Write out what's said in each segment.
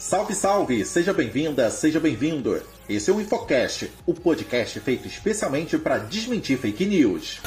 Salve, salve! Seja bem-vinda, seja bem-vindo. Esse é o Infocast, o podcast feito especialmente para desmentir fake news.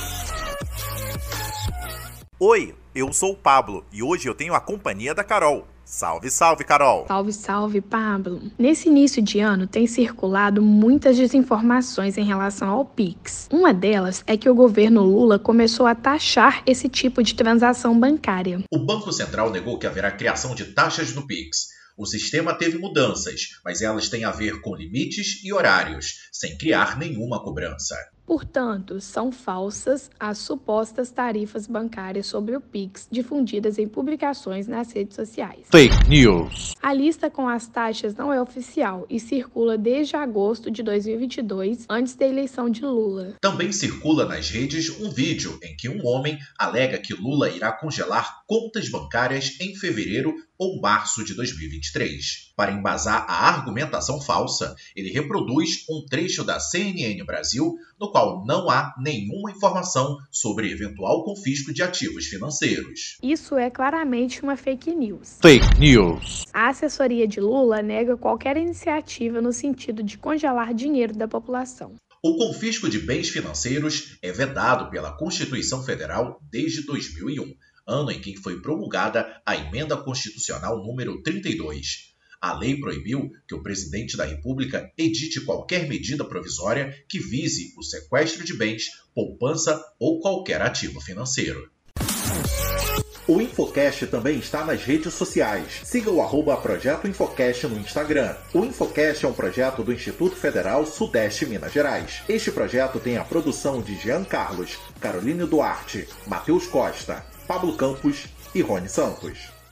Oi, eu sou o Pablo e hoje eu tenho a companhia da Carol. Salve, salve, Carol! Salve, salve, Pablo! Nesse início de ano tem circulado muitas desinformações em relação ao Pix. Uma delas é que o governo Lula começou a taxar esse tipo de transação bancária. O Banco Central negou que haverá criação de taxas no Pix. O sistema teve mudanças, mas elas têm a ver com limites e horários, sem criar nenhuma cobrança. Portanto, são falsas as supostas tarifas bancárias sobre o Pix difundidas em publicações nas redes sociais. Fake News. A lista com as taxas não é oficial e circula desde agosto de 2022, antes da eleição de Lula. Também circula nas redes um vídeo em que um homem alega que Lula irá congelar contas bancárias em fevereiro ou março de 2023. Para embasar a argumentação falsa, ele reproduz um trecho da CNN Brasil no qual não há nenhuma informação sobre eventual confisco de ativos financeiros. Isso é claramente uma fake news. Fake news. A assessoria de Lula nega qualquer iniciativa no sentido de congelar dinheiro da população. O confisco de bens financeiros é vedado pela Constituição Federal desde 2001, ano em que foi promulgada a Emenda Constitucional número 32. A lei proibiu que o presidente da República edite qualquer medida provisória que vise o sequestro de bens, poupança ou qualquer ativo financeiro. O Infocast também está nas redes sociais. Siga o arroba Projeto Infocast no Instagram. O Infocast é um projeto do Instituto Federal Sudeste Minas Gerais. Este projeto tem a produção de Jean Carlos, Caroline Duarte, Matheus Costa, Pablo Campos e Rony Santos.